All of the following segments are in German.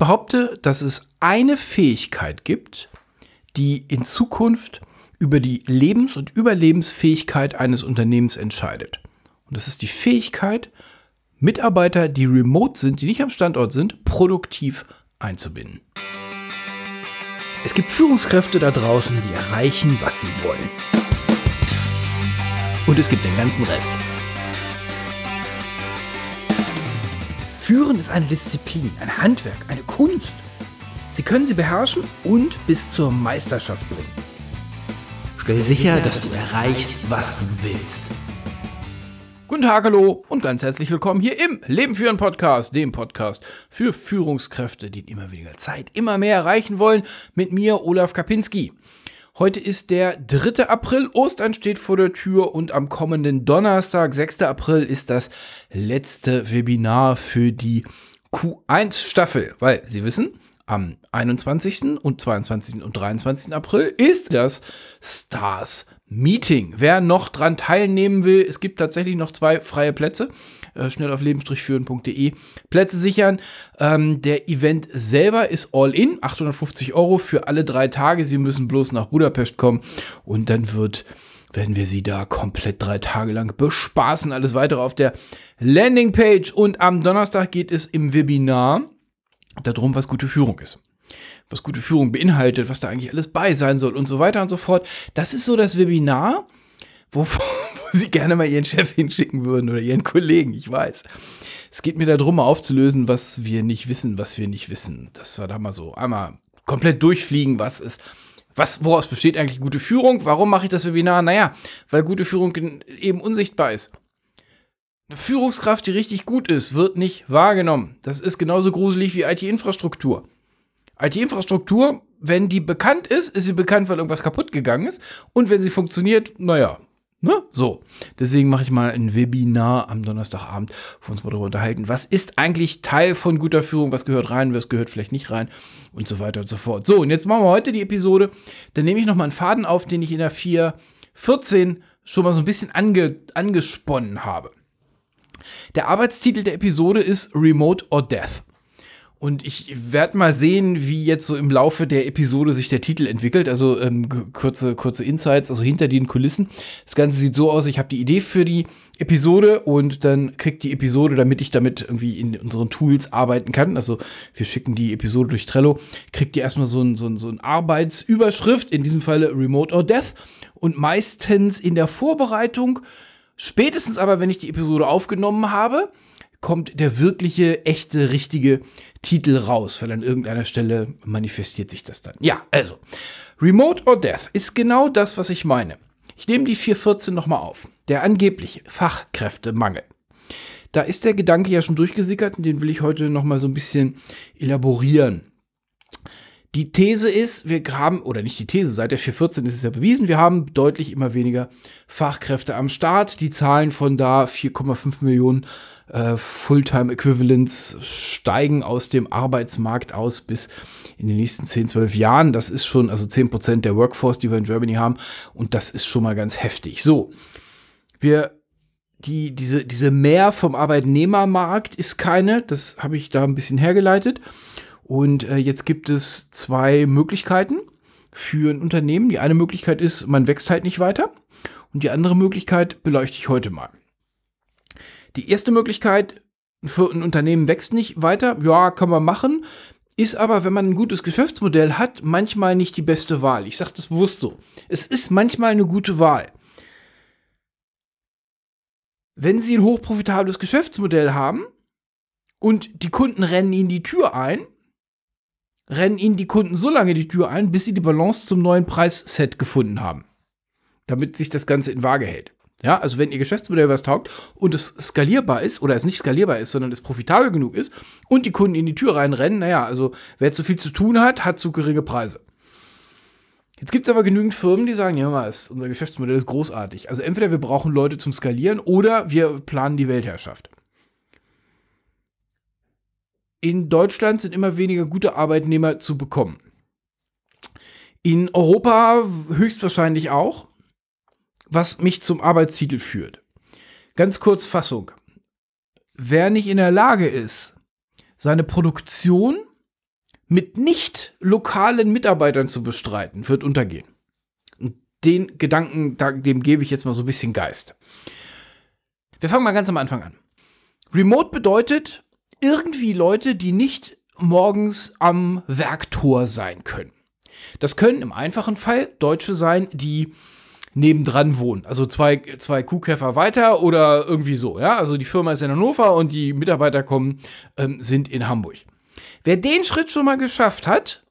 behaupte, dass es eine Fähigkeit gibt, die in Zukunft über die Lebens- und Überlebensfähigkeit eines Unternehmens entscheidet. Und das ist die Fähigkeit, Mitarbeiter, die remote sind, die nicht am Standort sind, produktiv einzubinden. Es gibt Führungskräfte da draußen, die erreichen, was sie wollen. Und es gibt den ganzen Rest. Führen ist eine Disziplin, ein Handwerk, eine Kunst. Sie können sie beherrschen und bis zur Meisterschaft bringen. Stell sicher, dass du erreichst, was du willst. Guten Tag, hallo und ganz herzlich willkommen hier im Leben führen Podcast, dem Podcast für Führungskräfte, die in immer weniger Zeit immer mehr erreichen wollen, mit mir, Olaf Kapinski. Heute ist der 3. April, Ostern steht vor der Tür und am kommenden Donnerstag, 6. April, ist das letzte Webinar für die Q1-Staffel, weil Sie wissen, am 21. und 22. und 23. April ist das Stars Meeting. Wer noch dran teilnehmen will, es gibt tatsächlich noch zwei freie Plätze. Äh, schnell auf leben-führen.de Plätze sichern. Ähm, der Event selber ist all in, 850 Euro für alle drei Tage. Sie müssen bloß nach Budapest kommen und dann wird werden wir sie da komplett drei Tage lang bespaßen. Alles weitere auf der Landingpage. Und am Donnerstag geht es im Webinar darum, was gute Führung ist. Was gute Führung beinhaltet, was da eigentlich alles bei sein soll und so weiter und so fort. Das ist so das Webinar, wo, wo Sie gerne mal Ihren Chef hinschicken würden oder Ihren Kollegen, ich weiß. Es geht mir darum, mal aufzulösen, was wir nicht wissen, was wir nicht wissen. Das war da mal so einmal komplett durchfliegen, was ist, was, woraus besteht eigentlich gute Führung? Warum mache ich das Webinar? Naja, weil gute Führung eben unsichtbar ist. Eine Führungskraft, die richtig gut ist, wird nicht wahrgenommen. Das ist genauso gruselig wie IT-Infrastruktur. IT-Infrastruktur, wenn die bekannt ist, ist sie bekannt, weil irgendwas kaputt gegangen ist. Und wenn sie funktioniert, naja, Ne? So, deswegen mache ich mal ein Webinar am Donnerstagabend, wo wir uns mal darüber unterhalten, was ist eigentlich Teil von guter Führung, was gehört rein, was gehört vielleicht nicht rein und so weiter und so fort. So, und jetzt machen wir heute die Episode, dann nehme ich nochmal einen Faden auf, den ich in der 4.14 schon mal so ein bisschen ange, angesponnen habe. Der Arbeitstitel der Episode ist Remote or Death. Und ich werde mal sehen, wie jetzt so im Laufe der Episode sich der Titel entwickelt. Also ähm, kurze, kurze Insights, also hinter den Kulissen. Das Ganze sieht so aus, ich habe die Idee für die Episode und dann kriegt die Episode, damit ich damit irgendwie in unseren Tools arbeiten kann. Also wir schicken die Episode durch Trello, kriegt die erstmal so ein, so ein, so ein Arbeitsüberschrift, in diesem Falle Remote or Death. Und meistens in der Vorbereitung, spätestens aber, wenn ich die Episode aufgenommen habe, kommt der wirkliche, echte, richtige Titel raus, weil an irgendeiner Stelle manifestiert sich das dann. Ja, also, Remote or Death ist genau das, was ich meine. Ich nehme die 414 nochmal auf. Der angebliche Fachkräftemangel. Da ist der Gedanke ja schon durchgesickert und den will ich heute nochmal so ein bisschen elaborieren. Die These ist, wir haben, oder nicht die These, seit der 414 ist es ja bewiesen, wir haben deutlich immer weniger Fachkräfte am Start. Die Zahlen von da 4,5 Millionen äh, Fulltime Equivalents steigen aus dem Arbeitsmarkt aus bis in den nächsten 10, 12 Jahren. Das ist schon, also 10 Prozent der Workforce, die wir in Germany haben. Und das ist schon mal ganz heftig. So, wir die, diese, diese Mehr vom Arbeitnehmermarkt ist keine, das habe ich da ein bisschen hergeleitet. Und äh, jetzt gibt es zwei Möglichkeiten für ein Unternehmen. Die eine Möglichkeit ist, man wächst halt nicht weiter. Und die andere Möglichkeit beleuchte ich heute mal. Die erste Möglichkeit für ein Unternehmen wächst nicht weiter. Ja, kann man machen. Ist aber, wenn man ein gutes Geschäftsmodell hat, manchmal nicht die beste Wahl. Ich sage das bewusst so. Es ist manchmal eine gute Wahl. Wenn Sie ein hochprofitables Geschäftsmodell haben und die Kunden rennen Ihnen die Tür ein, rennen ihnen die Kunden so lange die Tür ein, bis sie die Balance zum neuen Preisset gefunden haben. Damit sich das Ganze in Waage hält. Ja, also wenn ihr Geschäftsmodell was taugt und es skalierbar ist oder es nicht skalierbar ist, sondern es profitabel genug ist und die Kunden in die Tür reinrennen, naja, also wer zu viel zu tun hat, hat zu geringe Preise. Jetzt gibt es aber genügend Firmen, die sagen, ja, mal, unser Geschäftsmodell ist großartig. Also entweder wir brauchen Leute zum Skalieren oder wir planen die Weltherrschaft in Deutschland sind immer weniger gute Arbeitnehmer zu bekommen. In Europa höchstwahrscheinlich auch, was mich zum Arbeitstitel führt. Ganz kurz Fassung. Wer nicht in der Lage ist, seine Produktion mit nicht lokalen Mitarbeitern zu bestreiten, wird untergehen. Und den Gedanken, dem gebe ich jetzt mal so ein bisschen Geist. Wir fangen mal ganz am Anfang an. Remote bedeutet irgendwie Leute, die nicht morgens am Werktor sein können. Das können im einfachen Fall Deutsche sein, die nebendran wohnen. Also zwei, zwei Kuhkäfer weiter oder irgendwie so. Ja? Also die Firma ist in Hannover und die Mitarbeiter kommen, ähm, sind in Hamburg. Wer den Schritt schon mal geschafft hat,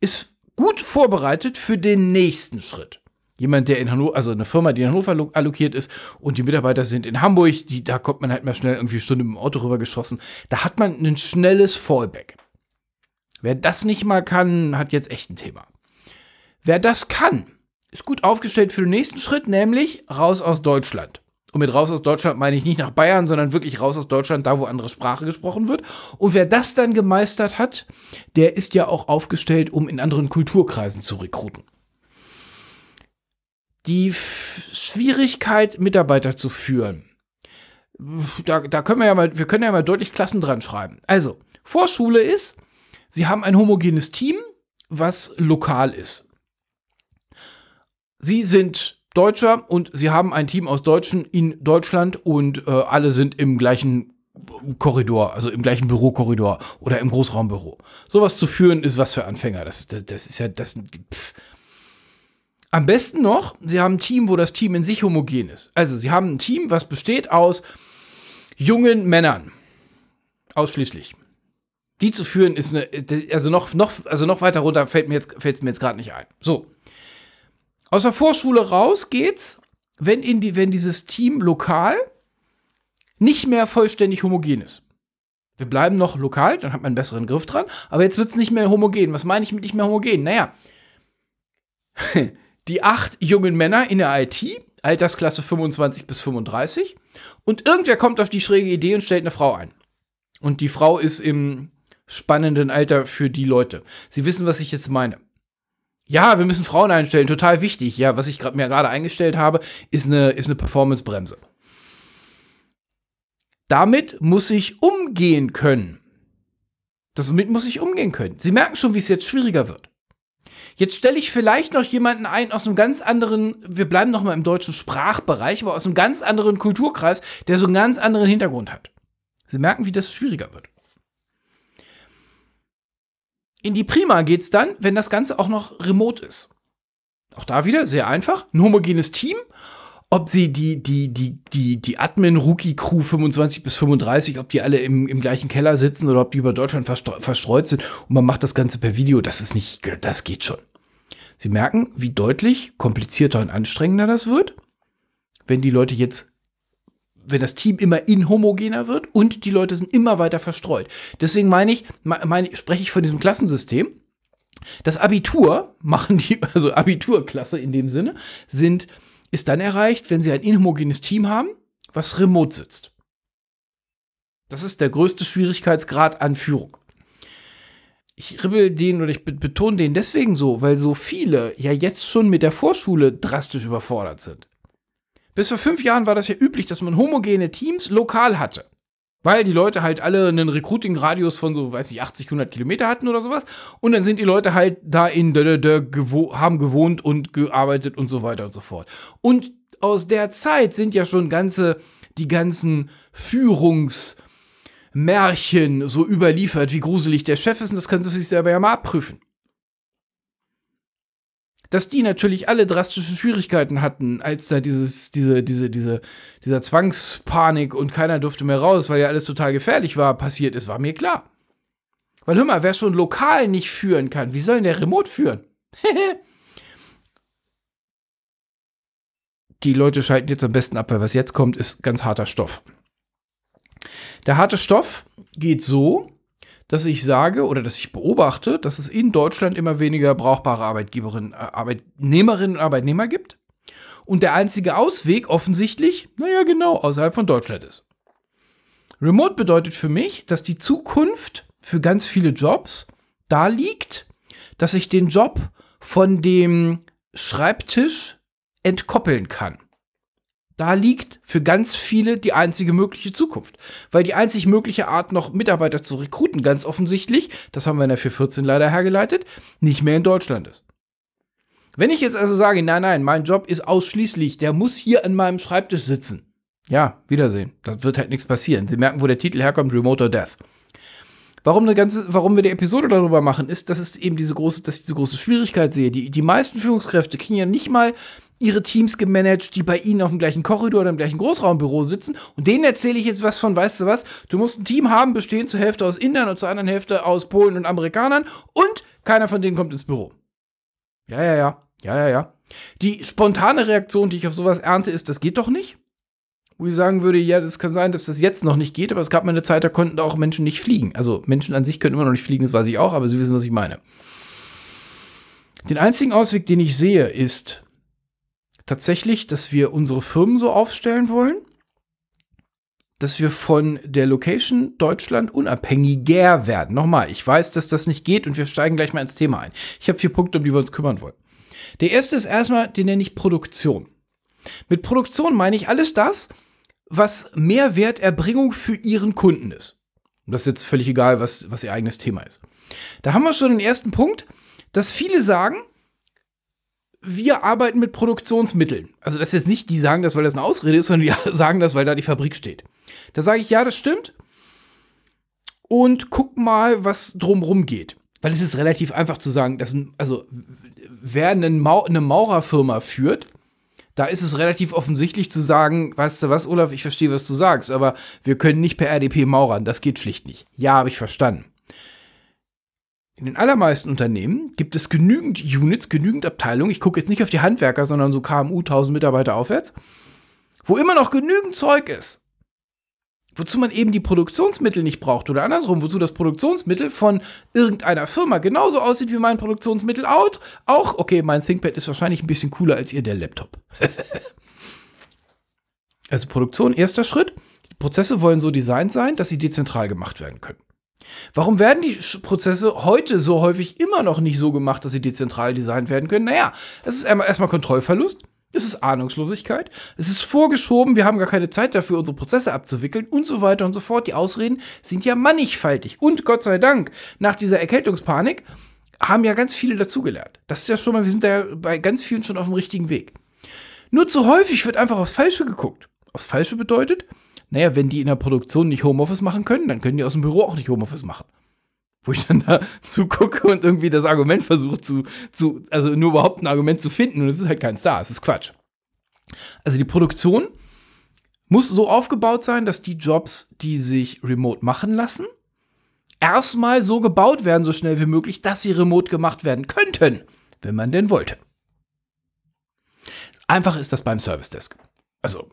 ist gut vorbereitet für den nächsten Schritt. Jemand, der in Hannover, also eine Firma, die in Hannover allokiert ist und die Mitarbeiter sind in Hamburg, die, da kommt man halt mal schnell irgendwie eine Stunde mit dem Auto rüber geschossen. Da hat man ein schnelles Fallback. Wer das nicht mal kann, hat jetzt echt ein Thema. Wer das kann, ist gut aufgestellt für den nächsten Schritt, nämlich raus aus Deutschland. Und mit raus aus Deutschland meine ich nicht nach Bayern, sondern wirklich raus aus Deutschland, da wo andere Sprache gesprochen wird. Und wer das dann gemeistert hat, der ist ja auch aufgestellt, um in anderen Kulturkreisen zu rekruten. Die Schwierigkeit, Mitarbeiter zu führen, da, da können wir ja mal, wir können ja mal deutlich Klassen dran schreiben. Also, Vorschule ist, Sie haben ein homogenes Team, was lokal ist. Sie sind Deutscher und sie haben ein Team aus Deutschen in Deutschland und äh, alle sind im gleichen Korridor, also im gleichen Bürokorridor oder im Großraumbüro. Sowas zu führen ist was für Anfänger. Das, das, das ist ja das. Pff. Am besten noch, sie haben ein Team, wo das Team in sich homogen ist. Also sie haben ein Team, was besteht aus jungen Männern. Ausschließlich. Die zu führen ist eine, also noch, noch, also noch weiter runter fällt mir jetzt, mir jetzt gerade nicht ein. So. Aus der Vorschule raus geht's, wenn, in die, wenn dieses Team lokal nicht mehr vollständig homogen ist. Wir bleiben noch lokal, dann hat man einen besseren Griff dran, aber jetzt wird es nicht mehr homogen. Was meine ich mit nicht mehr homogen? Naja, die acht jungen Männer in der IT, Altersklasse 25 bis 35, und irgendwer kommt auf die schräge Idee und stellt eine Frau ein. Und die Frau ist im spannenden Alter für die Leute. Sie wissen, was ich jetzt meine. Ja, wir müssen Frauen einstellen, total wichtig. Ja, was ich grad, mir gerade eingestellt habe, ist eine, ist eine Performance-Bremse. Damit muss ich umgehen können. Damit muss ich umgehen können. Sie merken schon, wie es jetzt schwieriger wird. Jetzt stelle ich vielleicht noch jemanden ein aus einem ganz anderen, wir bleiben noch mal im deutschen Sprachbereich, aber aus einem ganz anderen Kulturkreis, der so einen ganz anderen Hintergrund hat. Sie merken, wie das schwieriger wird. In die Prima geht es dann, wenn das Ganze auch noch remote ist. Auch da wieder sehr einfach. Ein homogenes Team. Ob sie die, die, die, die, die Admin-Rookie-Crew 25 bis 35, ob die alle im, im gleichen Keller sitzen oder ob die über Deutschland verstreut sind und man macht das Ganze per Video, das ist nicht, das geht schon. Sie merken, wie deutlich komplizierter und anstrengender das wird, wenn die Leute jetzt wenn das Team immer inhomogener wird und die Leute sind immer weiter verstreut. Deswegen meine ich, meine, spreche ich von diesem Klassensystem. Das Abitur machen die, also Abiturklasse in dem Sinne, sind, ist dann erreicht, wenn sie ein inhomogenes Team haben, was remote sitzt. Das ist der größte Schwierigkeitsgrad an Führung. Ich ribbel den oder ich betone den deswegen so, weil so viele ja jetzt schon mit der Vorschule drastisch überfordert sind. Bis vor fünf Jahren war das ja üblich, dass man homogene Teams lokal hatte. Weil die Leute halt alle einen Recruiting-Radius von so, weiß ich, 80, 100 Kilometer hatten oder sowas. Und dann sind die Leute halt da in, da, da, gewo haben gewohnt und gearbeitet und so weiter und so fort. Und aus der Zeit sind ja schon ganze, die ganzen Führungsmärchen so überliefert, wie gruselig der Chef ist. Und das können sie sich selber ja mal abprüfen dass die natürlich alle drastische Schwierigkeiten hatten, als da dieses, diese, diese, diese, dieser Zwangspanik und keiner durfte mehr raus, weil ja alles total gefährlich war, passiert ist, war mir klar. Weil hör mal, wer schon lokal nicht führen kann, wie soll denn der Remote führen? die Leute schalten jetzt am besten ab, weil was jetzt kommt, ist ganz harter Stoff. Der harte Stoff geht so, dass ich sage oder dass ich beobachte, dass es in Deutschland immer weniger brauchbare Arbeitgeberinnen, äh, Arbeitnehmerinnen und Arbeitnehmer gibt. Und der einzige Ausweg offensichtlich, naja, genau, außerhalb von Deutschland ist. Remote bedeutet für mich, dass die Zukunft für ganz viele Jobs da liegt, dass ich den Job von dem Schreibtisch entkoppeln kann. Da liegt für ganz viele die einzige mögliche Zukunft. Weil die einzig mögliche Art, noch Mitarbeiter zu rekruten, ganz offensichtlich, das haben wir in der 414 leider hergeleitet, nicht mehr in Deutschland ist. Wenn ich jetzt also sage, nein, nein, mein Job ist ausschließlich, der muss hier an meinem Schreibtisch sitzen. Ja, Wiedersehen. Da wird halt nichts passieren. Sie merken, wo der Titel herkommt, Remote or Death. Warum, eine ganze, warum wir die Episode darüber machen, ist, dass es eben diese große, dass ich diese große Schwierigkeit sehe. Die, die meisten Führungskräfte kriegen ja nicht mal ihre Teams gemanagt, die bei ihnen auf dem gleichen Korridor oder im gleichen Großraumbüro sitzen. Und denen erzähle ich jetzt was von, weißt du was? Du musst ein Team haben, bestehend zur Hälfte aus Indern und zur anderen Hälfte aus Polen und Amerikanern und keiner von denen kommt ins Büro. Ja, ja, ja. Ja, ja, ja. Die spontane Reaktion, die ich auf sowas ernte, ist, das geht doch nicht. Wo ich sagen würde, ja, das kann sein, dass das jetzt noch nicht geht, aber es gab mal eine Zeit, da konnten auch Menschen nicht fliegen. Also Menschen an sich können immer noch nicht fliegen, das weiß ich auch, aber Sie wissen, was ich meine. Den einzigen Ausweg, den ich sehe, ist, tatsächlich, dass wir unsere Firmen so aufstellen wollen, dass wir von der Location Deutschland unabhängiger werden. Nochmal, ich weiß, dass das nicht geht und wir steigen gleich mal ins Thema ein. Ich habe vier Punkte, um die wir uns kümmern wollen. Der erste ist erstmal, den nenne ich Produktion. Mit Produktion meine ich alles das, was Mehrwerterbringung für Ihren Kunden ist. Und das ist jetzt völlig egal, was, was Ihr eigenes Thema ist. Da haben wir schon den ersten Punkt, dass viele sagen, wir arbeiten mit Produktionsmitteln. Also das ist jetzt nicht, die sagen das, weil das eine Ausrede ist, sondern die sagen das, weil da die Fabrik steht. Da sage ich, ja, das stimmt. Und guck mal, was drumrum geht. Weil es ist relativ einfach zu sagen, dass, also, wer eine, Mau eine Maurerfirma führt, da ist es relativ offensichtlich zu sagen, weißt du was, Olaf, ich verstehe, was du sagst, aber wir können nicht per RDP maurern, das geht schlicht nicht. Ja, habe ich verstanden. In den allermeisten Unternehmen gibt es genügend Units, genügend Abteilungen. Ich gucke jetzt nicht auf die Handwerker, sondern so KMU 1000 Mitarbeiter aufwärts, wo immer noch genügend Zeug ist. Wozu man eben die Produktionsmittel nicht braucht oder andersrum, wozu das Produktionsmittel von irgendeiner Firma genauso aussieht wie mein Produktionsmittel out. Auch, okay, mein ThinkPad ist wahrscheinlich ein bisschen cooler als ihr der Laptop. also Produktion, erster Schritt. Die Prozesse wollen so designt sein, dass sie dezentral gemacht werden können. Warum werden die Prozesse heute so häufig immer noch nicht so gemacht, dass sie dezentral designt werden können? Naja, es ist erstmal Kontrollverlust. Es ist Ahnungslosigkeit. Es ist vorgeschoben. Wir haben gar keine Zeit dafür, unsere Prozesse abzuwickeln und so weiter und so fort. Die Ausreden sind ja mannigfaltig. Und Gott sei Dank, nach dieser Erkältungspanik haben ja ganz viele dazugelernt. Das ist ja schon mal, wir sind da bei ganz vielen schon auf dem richtigen Weg. Nur zu häufig wird einfach aufs Falsche geguckt. Aufs Falsche bedeutet, naja, wenn die in der Produktion nicht Homeoffice machen können, dann können die aus dem Büro auch nicht Homeoffice machen. Wo ich dann da zugucke und irgendwie das Argument versuche zu, zu, also nur überhaupt ein Argument zu finden und es ist halt kein Star, es ist Quatsch. Also die Produktion muss so aufgebaut sein, dass die Jobs, die sich remote machen lassen, erstmal so gebaut werden, so schnell wie möglich, dass sie remote gemacht werden könnten, wenn man denn wollte. Einfach ist das beim Service Desk. Also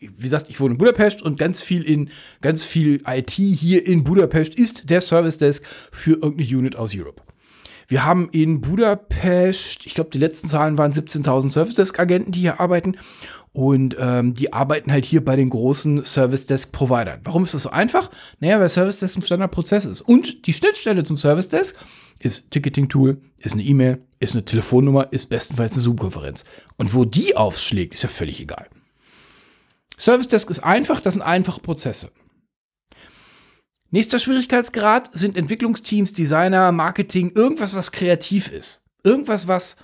wie gesagt, ich wohne in Budapest und ganz viel in ganz viel IT hier in Budapest ist der Service Desk für irgendeine Unit aus Europe. Wir haben in Budapest, ich glaube, die letzten Zahlen waren 17.000 Service Desk Agenten, die hier arbeiten. Und ähm, die arbeiten halt hier bei den großen Service Desk Providern. Warum ist das so einfach? Naja, weil Service Desk ein Standardprozess ist. Und die Schnittstelle zum Service Desk ist Ticketing Tool, ist eine E-Mail, ist eine Telefonnummer, ist bestenfalls eine Zoom-Konferenz. Und wo die aufschlägt, ist ja völlig egal. Service Desk ist einfach, das sind einfache Prozesse. Nächster Schwierigkeitsgrad sind Entwicklungsteams, Designer, Marketing, irgendwas, was kreativ ist. Irgendwas, was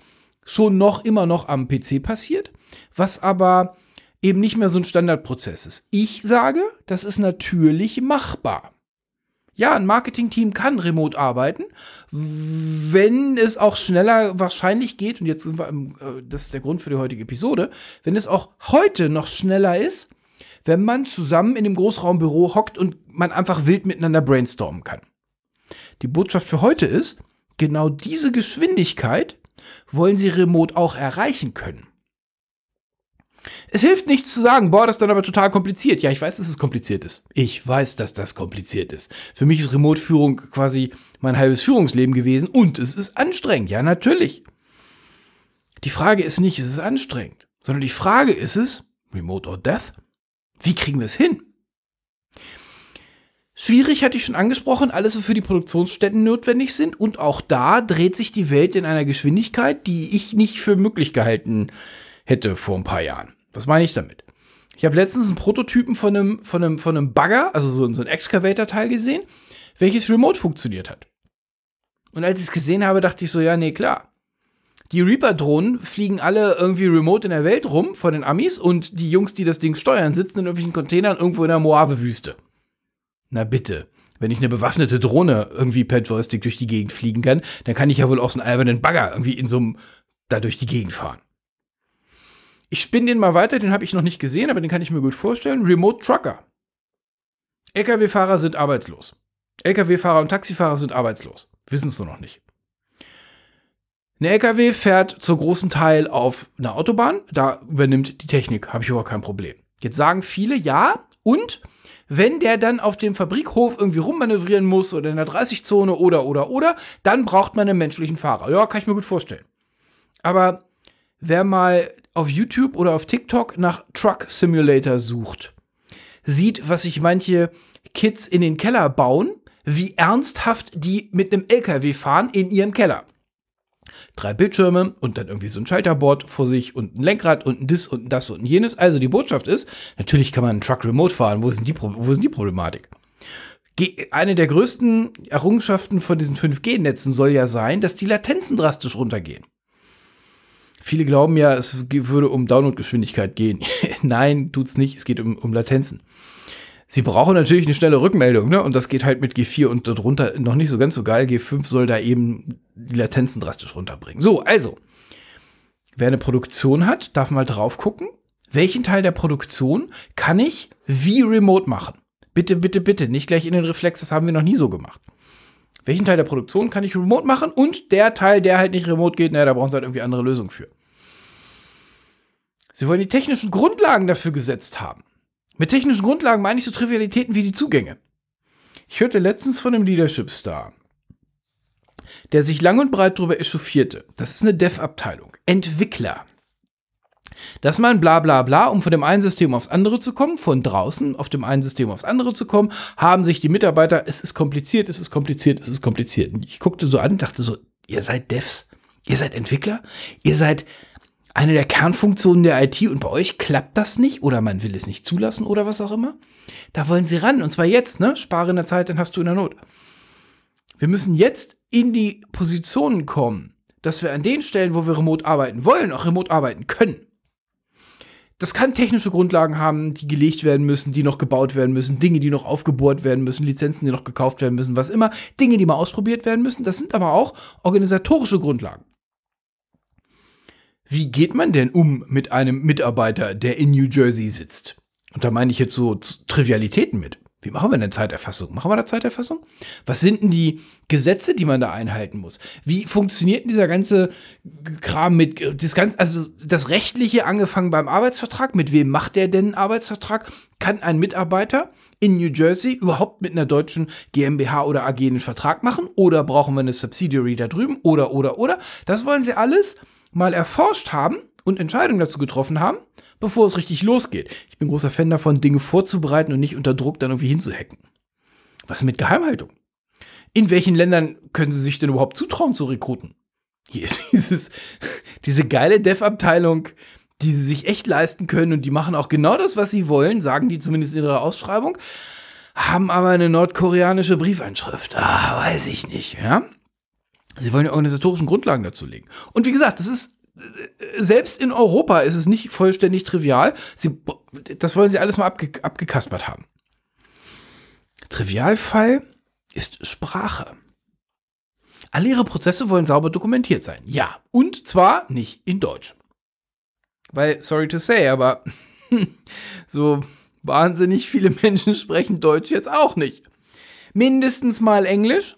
schon noch immer noch am PC passiert, was aber eben nicht mehr so ein Standardprozess ist. Ich sage, das ist natürlich machbar. Ja, ein Marketing-Team kann remote arbeiten, wenn es auch schneller wahrscheinlich geht, und jetzt sind wir, im, äh, das ist der Grund für die heutige Episode, wenn es auch heute noch schneller ist, wenn man zusammen in dem Großraumbüro hockt und man einfach wild miteinander brainstormen kann. Die Botschaft für heute ist, genau diese Geschwindigkeit wollen sie remote auch erreichen können. Es hilft nichts zu sagen, boah, das ist dann aber total kompliziert. Ja, ich weiß, dass es kompliziert ist. Ich weiß, dass das kompliziert ist. Für mich ist Remote-Führung quasi mein halbes Führungsleben gewesen und es ist anstrengend. Ja, natürlich. Die Frage ist nicht, ist es anstrengend, sondern die Frage ist es, Remote or Death, wie kriegen wir es hin? Schwierig hatte ich schon angesprochen, alles, was für die Produktionsstätten notwendig sind. Und auch da dreht sich die Welt in einer Geschwindigkeit, die ich nicht für möglich gehalten hätte vor ein paar Jahren. Was meine ich damit? Ich habe letztens einen Prototypen von einem, von einem, von einem Bagger, also so, so ein Excavator-Teil gesehen, welches remote funktioniert hat. Und als ich es gesehen habe, dachte ich so, ja, nee, klar. Die Reaper-Drohnen fliegen alle irgendwie remote in der Welt rum von den Amis und die Jungs, die das Ding steuern, sitzen in irgendwelchen Containern irgendwo in der Moave-Wüste. Na bitte. Wenn ich eine bewaffnete Drohne irgendwie per Joystick durch die Gegend fliegen kann, dann kann ich ja wohl auch so einen albernen Bagger irgendwie in so einem da durch die Gegend fahren. Ich spinne den mal weiter, den habe ich noch nicht gesehen, aber den kann ich mir gut vorstellen. Remote Trucker. Lkw-Fahrer sind arbeitslos. Lkw-Fahrer und Taxifahrer sind arbeitslos. Wissen es nur noch nicht. Ein LKW fährt zu großen Teil auf einer Autobahn, da übernimmt die Technik, habe ich überhaupt kein Problem. Jetzt sagen viele ja, und wenn der dann auf dem Fabrikhof irgendwie rummanövrieren muss oder in der 30-Zone oder oder oder, dann braucht man einen menschlichen Fahrer. Ja, kann ich mir gut vorstellen. Aber wer mal auf YouTube oder auf TikTok nach Truck Simulator sucht, sieht, was sich manche Kids in den Keller bauen, wie ernsthaft die mit einem LKW fahren in ihrem Keller. Drei Bildschirme und dann irgendwie so ein Schalterboard vor sich und ein Lenkrad und ein Dis und ein das und ein jenes. Also die Botschaft ist, natürlich kann man einen Truck remote fahren. Wo ist denn die, wo ist die Problematik? Eine der größten Errungenschaften von diesen 5G-Netzen soll ja sein, dass die Latenzen drastisch runtergehen. Viele glauben ja, es würde um Downloadgeschwindigkeit gehen. Nein, tut's nicht. Es geht um, um Latenzen. Sie brauchen natürlich eine schnelle Rückmeldung, ne? Und das geht halt mit G4 und darunter noch nicht so ganz so geil. G5 soll da eben die Latenzen drastisch runterbringen. So, also, wer eine Produktion hat, darf mal drauf gucken, welchen Teil der Produktion kann ich wie remote machen? Bitte, bitte, bitte, nicht gleich in den Reflex, das haben wir noch nie so gemacht. Welchen Teil der Produktion kann ich remote machen und der Teil, der halt nicht remote geht, naja, da brauchen sie halt irgendwie andere Lösungen für. Sie wollen die technischen Grundlagen dafür gesetzt haben. Mit technischen Grundlagen meine ich so Trivialitäten wie die Zugänge. Ich hörte letztens von einem Leadership Star, der sich lang und breit darüber echauffierte. Das ist eine Dev-Abteilung. Entwickler. Dass man bla bla bla, um von dem einen System aufs andere zu kommen, von draußen auf dem einen System aufs andere zu kommen, haben sich die Mitarbeiter, es ist kompliziert, es ist kompliziert, es ist kompliziert. Und ich guckte so an und dachte so, ihr seid Devs, ihr seid Entwickler, ihr seid eine der Kernfunktionen der IT und bei euch klappt das nicht oder man will es nicht zulassen oder was auch immer. Da wollen sie ran und zwar jetzt, ne? Spare in der Zeit, dann hast du in der Not. Wir müssen jetzt in die Positionen kommen, dass wir an den Stellen, wo wir remote arbeiten wollen, auch remote arbeiten können. Das kann technische Grundlagen haben, die gelegt werden müssen, die noch gebaut werden müssen, Dinge, die noch aufgebohrt werden müssen, Lizenzen, die noch gekauft werden müssen, was immer, Dinge, die mal ausprobiert werden müssen. Das sind aber auch organisatorische Grundlagen. Wie geht man denn um mit einem Mitarbeiter, der in New Jersey sitzt? Und da meine ich jetzt so Trivialitäten mit. Wie machen wir denn Zeiterfassung? Machen wir da Zeiterfassung? Was sind denn die Gesetze, die man da einhalten muss? Wie funktioniert denn dieser ganze Kram mit das ganze, also das rechtliche angefangen beim Arbeitsvertrag? Mit wem macht der denn einen Arbeitsvertrag? Kann ein Mitarbeiter in New Jersey überhaupt mit einer deutschen GmbH oder AG einen Vertrag machen? Oder brauchen wir eine Subsidiary da drüben? Oder, oder, oder? Das wollen sie alles mal erforscht haben und Entscheidungen dazu getroffen haben bevor es richtig losgeht. Ich bin großer Fan davon, Dinge vorzubereiten und nicht unter Druck dann irgendwie hinzuhacken. Was mit Geheimhaltung? In welchen Ländern können sie sich denn überhaupt zutrauen zu rekruten? Hier ist dieses, diese geile Dev-Abteilung, die sie sich echt leisten können und die machen auch genau das, was sie wollen, sagen die zumindest in ihrer Ausschreibung, haben aber eine nordkoreanische Briefeinschrift. Ah, weiß ich nicht, ja? Sie wollen die organisatorischen Grundlagen dazu legen. Und wie gesagt, das ist selbst in Europa ist es nicht vollständig trivial. Sie, das wollen sie alles mal abge, abgekaspert haben. Trivialfall ist Sprache. Alle ihre Prozesse wollen sauber dokumentiert sein. Ja. Und zwar nicht in Deutsch. Weil, sorry to say, aber so wahnsinnig viele Menschen sprechen Deutsch jetzt auch nicht. Mindestens mal Englisch,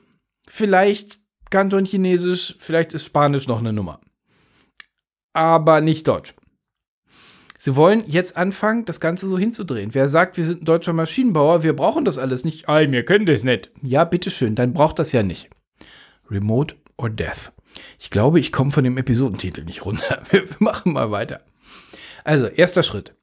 vielleicht Kanton-Chinesisch, vielleicht ist Spanisch noch eine Nummer aber nicht Deutsch. Sie wollen jetzt anfangen, das Ganze so hinzudrehen. Wer sagt, wir sind ein deutscher Maschinenbauer, wir brauchen das alles nicht. Ah, wir können das nicht. Ja, bitteschön, dann braucht das ja nicht. Remote or Death. Ich glaube, ich komme von dem Episodentitel nicht runter. Wir machen mal weiter. Also, erster Schritt.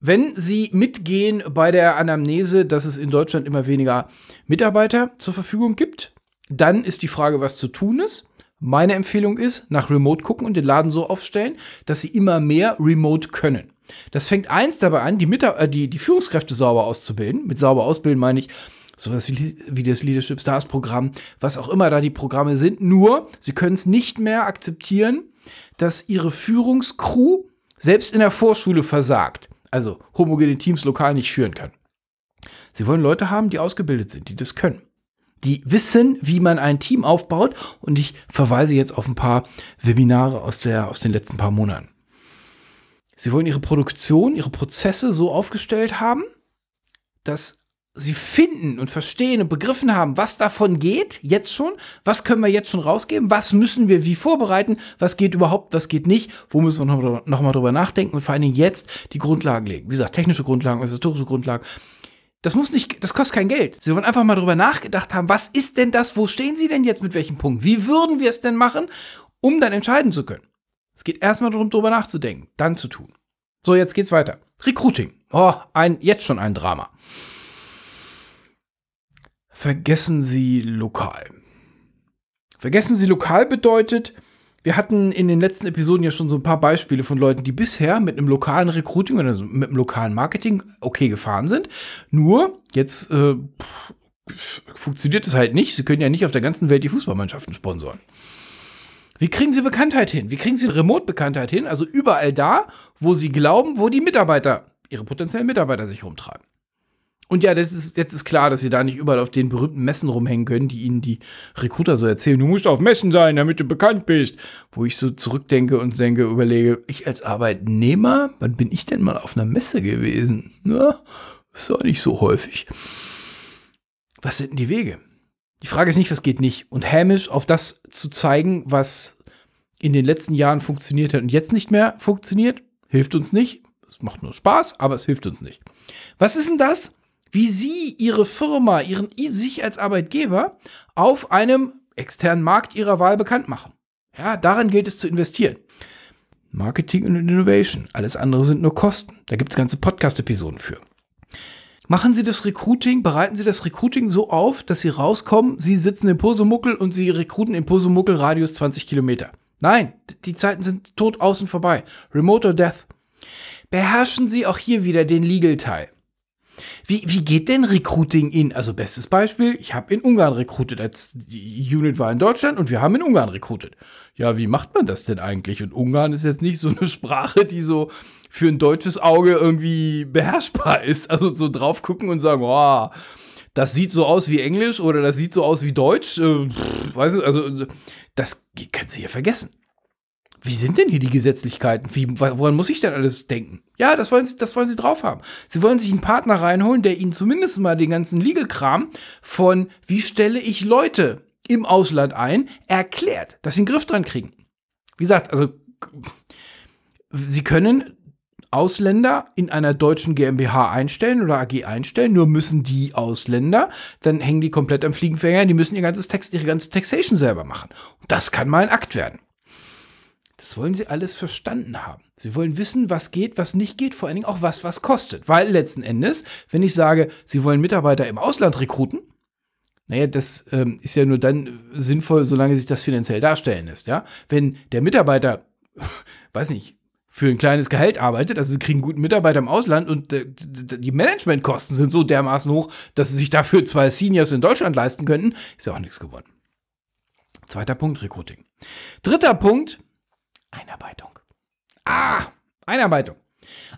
Wenn Sie mitgehen bei der Anamnese, dass es in Deutschland immer weniger Mitarbeiter zur Verfügung gibt, dann ist die Frage, was zu tun ist. Meine Empfehlung ist, nach Remote gucken und den Laden so aufstellen, dass sie immer mehr Remote können. Das fängt eins dabei an, die, Mitar äh, die, die Führungskräfte sauber auszubilden. Mit sauber ausbilden meine ich sowas wie, wie das Leadership Stars Programm, was auch immer da die Programme sind. Nur, sie können es nicht mehr akzeptieren, dass ihre Führungskrew selbst in der Vorschule versagt. Also homogene Teams lokal nicht führen kann. Sie wollen Leute haben, die ausgebildet sind, die das können. Die wissen, wie man ein Team aufbaut. Und ich verweise jetzt auf ein paar Webinare aus, der, aus den letzten paar Monaten. Sie wollen ihre Produktion, ihre Prozesse so aufgestellt haben, dass sie finden und verstehen und begriffen haben, was davon geht, jetzt schon, was können wir jetzt schon rausgeben, was müssen wir wie vorbereiten, was geht überhaupt, was geht nicht, wo müssen wir noch, noch drüber nachdenken und vor allen Dingen jetzt die Grundlagen legen. Wie gesagt, technische Grundlagen, organisatorische Grundlagen. Das muss nicht, das kostet kein Geld. Sie wollen einfach mal drüber nachgedacht haben, was ist denn das, wo stehen Sie denn jetzt mit welchem Punkt? Wie würden wir es denn machen, um dann entscheiden zu können? Es geht erstmal darum, drüber nachzudenken, dann zu tun. So, jetzt geht's weiter. Recruiting. Oh, ein, jetzt schon ein Drama. Vergessen Sie lokal. Vergessen Sie lokal bedeutet, wir hatten in den letzten Episoden ja schon so ein paar Beispiele von Leuten, die bisher mit einem lokalen Recruiting oder mit einem lokalen Marketing okay gefahren sind. Nur, jetzt äh, funktioniert es halt nicht. Sie können ja nicht auf der ganzen Welt die Fußballmannschaften sponsoren. Wie kriegen Sie Bekanntheit hin? Wie kriegen Sie Remote-Bekanntheit hin? Also überall da, wo Sie glauben, wo die Mitarbeiter, Ihre potenziellen Mitarbeiter sich rumtreiben. Und ja, das ist, jetzt ist klar, dass sie da nicht überall auf den berühmten Messen rumhängen können, die ihnen die Recruiter so erzählen. Du musst auf Messen sein, damit du bekannt bist. Wo ich so zurückdenke und denke, überlege, ich als Arbeitnehmer, wann bin ich denn mal auf einer Messe gewesen? Na, ist doch nicht so häufig. Was sind denn die Wege? Die Frage ist nicht, was geht nicht. Und hämisch auf das zu zeigen, was in den letzten Jahren funktioniert hat und jetzt nicht mehr funktioniert, hilft uns nicht. Es macht nur Spaß, aber es hilft uns nicht. Was ist denn das? Wie Sie Ihre Firma, Ihren sich als Arbeitgeber auf einem externen Markt Ihrer Wahl bekannt machen. Ja, daran gilt es zu investieren. Marketing und Innovation. Alles andere sind nur Kosten. Da gibt es ganze Podcast-Episoden für. Machen Sie das Recruiting, bereiten Sie das Recruiting so auf, dass Sie rauskommen, Sie sitzen im Posemuckel und Sie rekruten im Posemuckel Radius 20 Kilometer. Nein, die Zeiten sind tot außen vorbei. Remote or Death. Beherrschen Sie auch hier wieder den Legal-Teil. Wie, wie geht denn Recruiting in? Also bestes Beispiel, ich habe in Ungarn rekrutiert, als die Unit war in Deutschland und wir haben in Ungarn rekrutiert. Ja, wie macht man das denn eigentlich? Und Ungarn ist jetzt nicht so eine Sprache, die so für ein deutsches Auge irgendwie beherrschbar ist. Also so drauf gucken und sagen, oh, das sieht so aus wie Englisch oder das sieht so aus wie Deutsch. Äh, pff, weiß nicht, also das können Sie ja vergessen wie sind denn hier die Gesetzlichkeiten? Wie, woran muss ich denn alles denken? Ja, das wollen, sie, das wollen sie drauf haben. Sie wollen sich einen Partner reinholen, der ihnen zumindest mal den ganzen Legal-Kram von, wie stelle ich Leute im Ausland ein, erklärt, dass sie einen Griff dran kriegen. Wie gesagt, also, sie können Ausländer in einer deutschen GmbH einstellen oder AG einstellen, nur müssen die Ausländer, dann hängen die komplett am Fliegenfänger, die müssen ihr ganzes Text, ihre ganze Taxation selber machen. Und das kann mal ein Akt werden. Das wollen sie alles verstanden haben. Sie wollen wissen, was geht, was nicht geht, vor allen Dingen auch was, was kostet. Weil letzten Endes, wenn ich sage, sie wollen Mitarbeiter im Ausland rekruten, naja, das ähm, ist ja nur dann sinnvoll, solange sich das finanziell darstellen lässt, ja. Wenn der Mitarbeiter, weiß nicht, für ein kleines Gehalt arbeitet, also sie kriegen guten Mitarbeiter im Ausland und äh, die Managementkosten sind so dermaßen hoch, dass sie sich dafür zwei Seniors in Deutschland leisten könnten, ist ja auch nichts geworden. Zweiter Punkt, Recruiting. Dritter Punkt, Einarbeitung. Ah, Einarbeitung.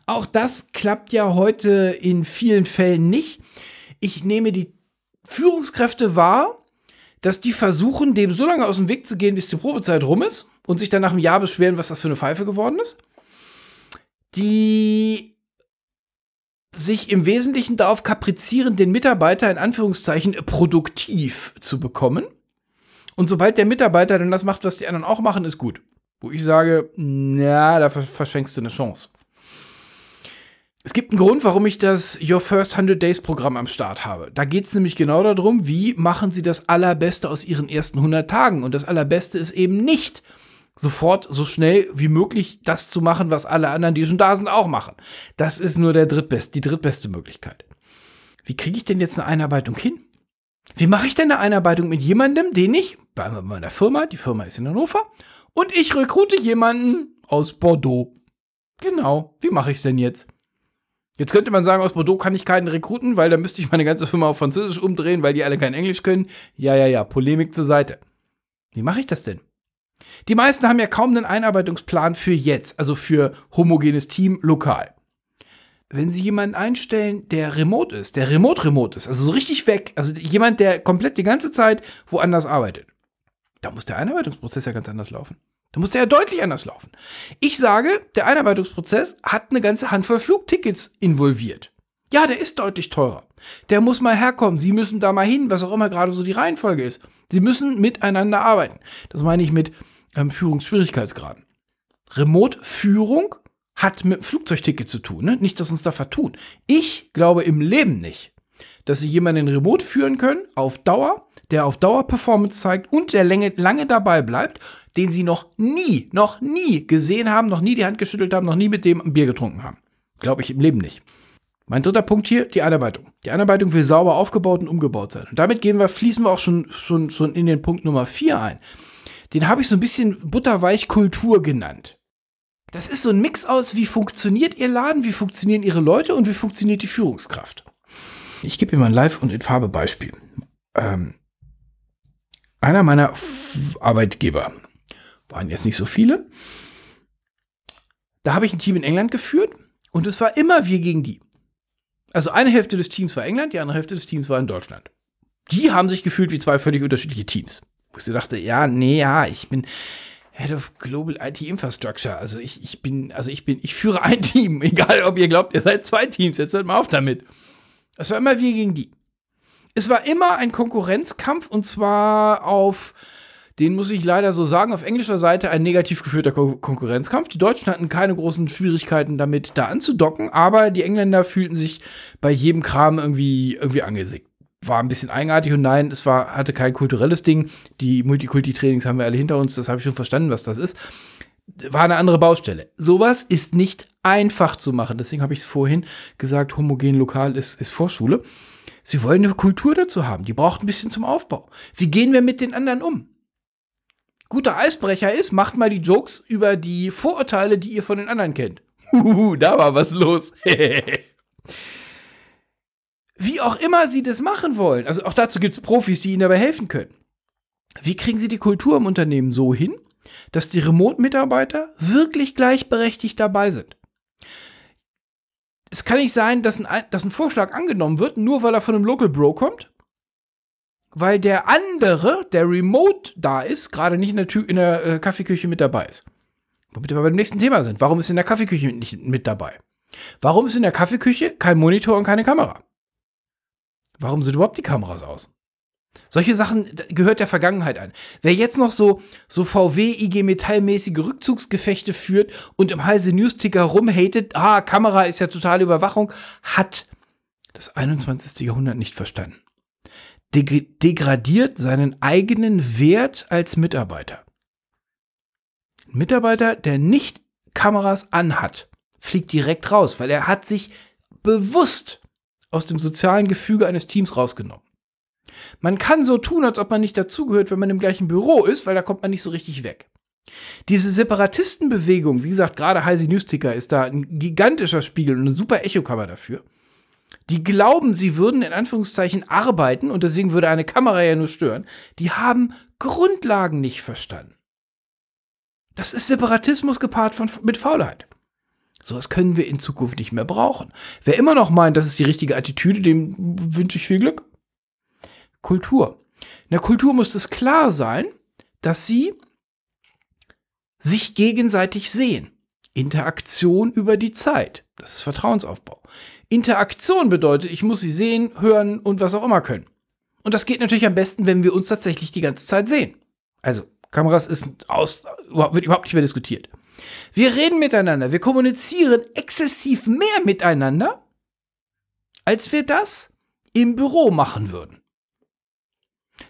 Auch das klappt ja heute in vielen Fällen nicht. Ich nehme die Führungskräfte wahr, dass die versuchen, dem so lange aus dem Weg zu gehen, bis die Probezeit rum ist und sich dann nach einem Jahr beschweren, was das für eine Pfeife geworden ist. Die sich im Wesentlichen darauf kaprizieren, den Mitarbeiter in Anführungszeichen produktiv zu bekommen. Und sobald der Mitarbeiter dann das macht, was die anderen auch machen, ist gut. Wo ich sage, na, da verschenkst du eine Chance. Es gibt einen Grund, warum ich das Your First 100 Days Programm am Start habe. Da geht es nämlich genau darum, wie machen Sie das Allerbeste aus Ihren ersten 100 Tagen. Und das Allerbeste ist eben nicht sofort so schnell wie möglich das zu machen, was alle anderen, die schon da sind, auch machen. Das ist nur der drittbest, die drittbeste Möglichkeit. Wie kriege ich denn jetzt eine Einarbeitung hin? Wie mache ich denn eine Einarbeitung mit jemandem, den ich bei meiner Firma, die Firma ist in Hannover, und ich rekrute jemanden aus Bordeaux. Genau. Wie mache ich es denn jetzt? Jetzt könnte man sagen, aus Bordeaux kann ich keinen rekruten, weil da müsste ich meine ganze Firma auf Französisch umdrehen, weil die alle kein Englisch können. Ja, ja, ja, Polemik zur Seite. Wie mache ich das denn? Die meisten haben ja kaum einen Einarbeitungsplan für jetzt, also für homogenes Team lokal. Wenn Sie jemanden einstellen, der remote ist, der remote-remote ist, also so richtig weg, also jemand, der komplett die ganze Zeit woanders arbeitet, da muss der Einarbeitungsprozess ja ganz anders laufen. Da muss der ja deutlich anders laufen. Ich sage, der Einarbeitungsprozess hat eine ganze Handvoll Flugtickets involviert. Ja, der ist deutlich teurer. Der muss mal herkommen. Sie müssen da mal hin, was auch immer gerade so die Reihenfolge ist. Sie müssen miteinander arbeiten. Das meine ich mit ähm, Führungsschwierigkeitsgraden. Remote-Führung hat mit Flugzeugticket zu tun. Ne? Nicht, dass uns da vertun. Ich glaube im Leben nicht, dass Sie jemanden remote führen können, auf Dauer, der auf Dauer Performance zeigt und der lange, lange dabei bleibt, den Sie noch nie, noch nie gesehen haben, noch nie die Hand geschüttelt haben, noch nie mit dem ein Bier getrunken haben. Glaube ich im Leben nicht. Mein dritter Punkt hier, die Einarbeitung. Die Einarbeitung will sauber aufgebaut und umgebaut sein. Und damit gehen wir, fließen wir auch schon, schon, schon in den Punkt Nummer vier ein. Den habe ich so ein bisschen butterweich Kultur genannt. Das ist so ein Mix aus, wie funktioniert Ihr Laden, wie funktionieren Ihre Leute und wie funktioniert die Führungskraft. Ich gebe Ihnen mal ein Live- und in Farbe Beispiel. Ähm, einer meiner Arbeitgeber, waren jetzt nicht so viele, da habe ich ein Team in England geführt und es war immer wir gegen die. Also eine Hälfte des Teams war England, die andere Hälfte des Teams war in Deutschland. Die haben sich gefühlt wie zwei völlig unterschiedliche Teams. Wo ich so dachte, ja, nee, ja, ich bin Head of Global IT Infrastructure. Also ich, ich bin, also ich bin, ich führe ein Team, egal ob ihr glaubt, ihr seid zwei Teams, jetzt hört mal auf damit. Es war immer wir gegen die. Es war immer ein Konkurrenzkampf und zwar auf, den muss ich leider so sagen, auf englischer Seite ein negativ geführter Kon Konkurrenzkampf. Die Deutschen hatten keine großen Schwierigkeiten damit, da anzudocken, aber die Engländer fühlten sich bei jedem Kram irgendwie, irgendwie angesickt. War ein bisschen eigenartig und nein, es war, hatte kein kulturelles Ding. Die Multikulti-Trainings haben wir alle hinter uns, das habe ich schon verstanden, was das ist war eine andere Baustelle. Sowas ist nicht einfach zu machen. Deswegen habe ich es vorhin gesagt, homogen lokal ist, ist Vorschule. Sie wollen eine Kultur dazu haben. Die braucht ein bisschen zum Aufbau. Wie gehen wir mit den anderen um? Guter Eisbrecher ist, macht mal die Jokes über die Vorurteile, die ihr von den anderen kennt. Huhu, da war was los. Wie auch immer sie das machen wollen. Also auch dazu gibt es Profis, die ihnen dabei helfen können. Wie kriegen sie die Kultur im Unternehmen so hin, dass die Remote-Mitarbeiter wirklich gleichberechtigt dabei sind. Es kann nicht sein, dass ein, dass ein Vorschlag angenommen wird, nur weil er von einem Local Bro kommt, weil der andere, der remote da ist, gerade nicht in der, Tü in der äh, Kaffeeküche mit dabei ist. Womit wir beim nächsten Thema sind. Warum ist in der Kaffeeküche nicht mit dabei? Warum ist in der Kaffeeküche kein Monitor und keine Kamera? Warum sind überhaupt die Kameras aus? Solche Sachen gehört der Vergangenheit an. Wer jetzt noch so, so VW IG Metallmäßige Rückzugsgefechte führt und im Heise Newsticker rumhatet, ah, Kamera ist ja totale Überwachung, hat das 21. Jahrhundert nicht verstanden. Deg degradiert seinen eigenen Wert als Mitarbeiter. Ein Mitarbeiter, der nicht Kameras anhat, fliegt direkt raus, weil er hat sich bewusst aus dem sozialen Gefüge eines Teams rausgenommen. Man kann so tun, als ob man nicht dazugehört, wenn man im gleichen Büro ist, weil da kommt man nicht so richtig weg. Diese Separatistenbewegung, wie gesagt, gerade Heise Newsticker ist da ein gigantischer Spiegel und eine super Echokammer dafür. Die glauben, sie würden in Anführungszeichen arbeiten und deswegen würde eine Kamera ja nur stören. Die haben Grundlagen nicht verstanden. Das ist Separatismus gepaart von, mit Faulheit. So was können wir in Zukunft nicht mehr brauchen. Wer immer noch meint, das ist die richtige Attitüde, dem wünsche ich viel Glück. Kultur. In der Kultur muss es klar sein, dass sie sich gegenseitig sehen. Interaktion über die Zeit. Das ist Vertrauensaufbau. Interaktion bedeutet, ich muss sie sehen, hören und was auch immer können. Und das geht natürlich am besten, wenn wir uns tatsächlich die ganze Zeit sehen. Also, Kameras ist aus, wird überhaupt nicht mehr diskutiert. Wir reden miteinander, wir kommunizieren exzessiv mehr miteinander, als wir das im Büro machen würden.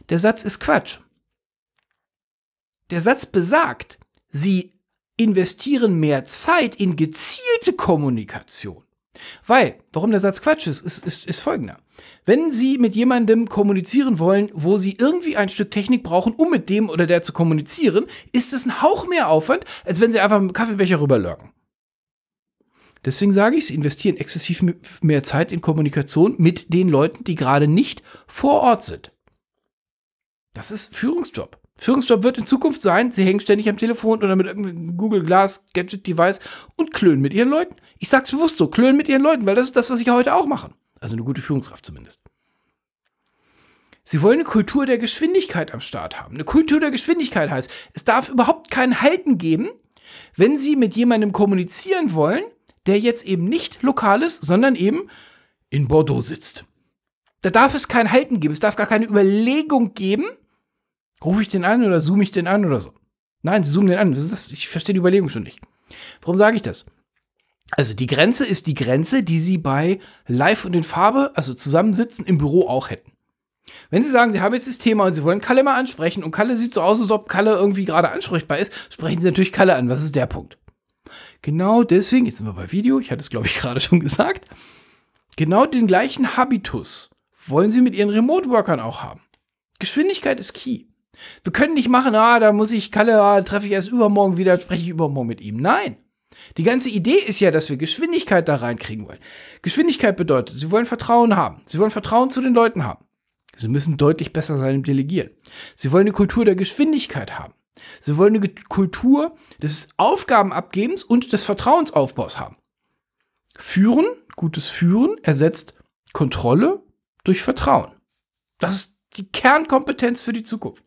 Der Satz ist Quatsch. Der Satz besagt, Sie investieren mehr Zeit in gezielte Kommunikation. Weil, warum der Satz Quatsch ist, ist, ist, ist folgender. Wenn Sie mit jemandem kommunizieren wollen, wo Sie irgendwie ein Stück Technik brauchen, um mit dem oder der zu kommunizieren, ist es ein Hauch mehr Aufwand, als wenn Sie einfach mit dem Kaffeebecher rüberlurken. Deswegen sage ich, sie investieren exzessiv mehr Zeit in Kommunikation mit den Leuten, die gerade nicht vor Ort sind. Das ist Führungsjob. Führungsjob wird in Zukunft sein, sie hängen ständig am Telefon oder mit irgendeinem Google Glass Gadget Device und klönen mit ihren Leuten. Ich sag's bewusst so, klönen mit ihren Leuten, weil das ist das, was ich heute auch mache. Also eine gute Führungskraft zumindest. Sie wollen eine Kultur der Geschwindigkeit am Start haben. Eine Kultur der Geschwindigkeit heißt, es darf überhaupt kein Halten geben, wenn Sie mit jemandem kommunizieren wollen, der jetzt eben nicht lokal ist, sondern eben in Bordeaux sitzt. Da darf es kein Halten geben, es darf gar keine Überlegung geben, rufe ich den an oder zoome ich den an oder so. Nein, Sie zoomen den an. Ich verstehe die Überlegung schon nicht. Warum sage ich das? Also die Grenze ist die Grenze, die Sie bei Live und in Farbe, also zusammensitzen, im Büro auch hätten. Wenn Sie sagen, Sie haben jetzt das Thema und Sie wollen Kalle mal ansprechen und Kalle sieht so aus, als ob Kalle irgendwie gerade ansprechbar ist, sprechen Sie natürlich Kalle an. Was ist der Punkt? Genau deswegen, jetzt sind wir bei Video, ich hatte es glaube ich gerade schon gesagt, genau den gleichen Habitus wollen Sie mit Ihren Remote-Workern auch haben. Geschwindigkeit ist key. Wir können nicht machen, ah, da muss ich Kalle, ah, treffe ich erst übermorgen wieder, spreche ich übermorgen mit ihm. Nein. Die ganze Idee ist ja, dass wir Geschwindigkeit da reinkriegen wollen. Geschwindigkeit bedeutet, Sie wollen Vertrauen haben. Sie wollen Vertrauen zu den Leuten haben. Sie müssen deutlich besser sein im Delegieren. Sie wollen eine Kultur der Geschwindigkeit haben. Sie wollen eine Kultur des Aufgabenabgebens und des Vertrauensaufbaus haben. Führen, gutes Führen ersetzt Kontrolle durch Vertrauen. Das ist die Kernkompetenz für die Zukunft.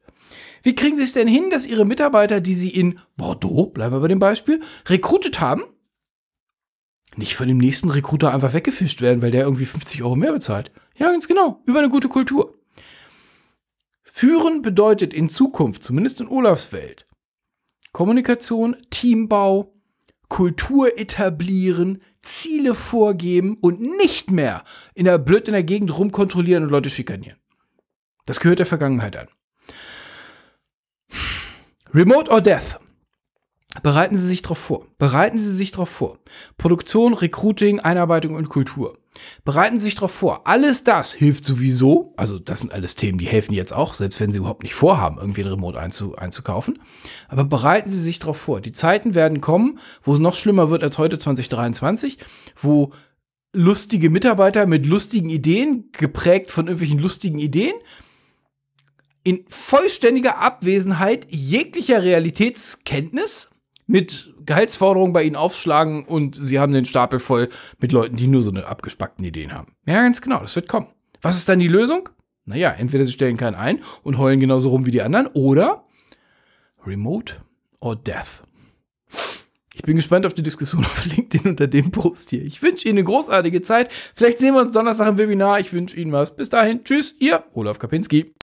Wie kriegen Sie es denn hin, dass Ihre Mitarbeiter, die Sie in Bordeaux, bleiben wir bei dem Beispiel, rekrutet haben, nicht von dem nächsten Rekruter einfach weggefischt werden, weil der irgendwie 50 Euro mehr bezahlt? Ja, ganz genau. Über eine gute Kultur. Führen bedeutet in Zukunft, zumindest in Olafs Welt, Kommunikation, Teambau, Kultur etablieren, Ziele vorgeben und nicht mehr in der blöd in der Gegend rumkontrollieren und Leute schikanieren. Das gehört der Vergangenheit an. Remote or Death. Bereiten Sie sich darauf vor. Bereiten Sie sich darauf vor. Produktion, Recruiting, Einarbeitung und Kultur. Bereiten Sie sich darauf vor. Alles das hilft sowieso. Also das sind alles Themen, die helfen jetzt auch, selbst wenn Sie überhaupt nicht vorhaben, irgendwie ein Remote einzu, einzukaufen. Aber bereiten Sie sich darauf vor. Die Zeiten werden kommen, wo es noch schlimmer wird als heute 2023, wo lustige Mitarbeiter mit lustigen Ideen, geprägt von irgendwelchen lustigen Ideen, in vollständiger Abwesenheit jeglicher Realitätskenntnis mit Gehaltsforderungen bei ihnen aufschlagen und sie haben den Stapel voll mit Leuten, die nur so eine abgespackten Ideen haben. Ja, ganz genau, das wird kommen. Was ist dann die Lösung? Naja, entweder sie stellen keinen ein und heulen genauso rum wie die anderen oder Remote or Death. Ich bin gespannt auf die Diskussion auf LinkedIn unter dem Post hier. Ich wünsche Ihnen eine großartige Zeit. Vielleicht sehen wir uns Donnerstag im Webinar. Ich wünsche Ihnen was. Bis dahin. Tschüss, Ihr Olaf Kapinski.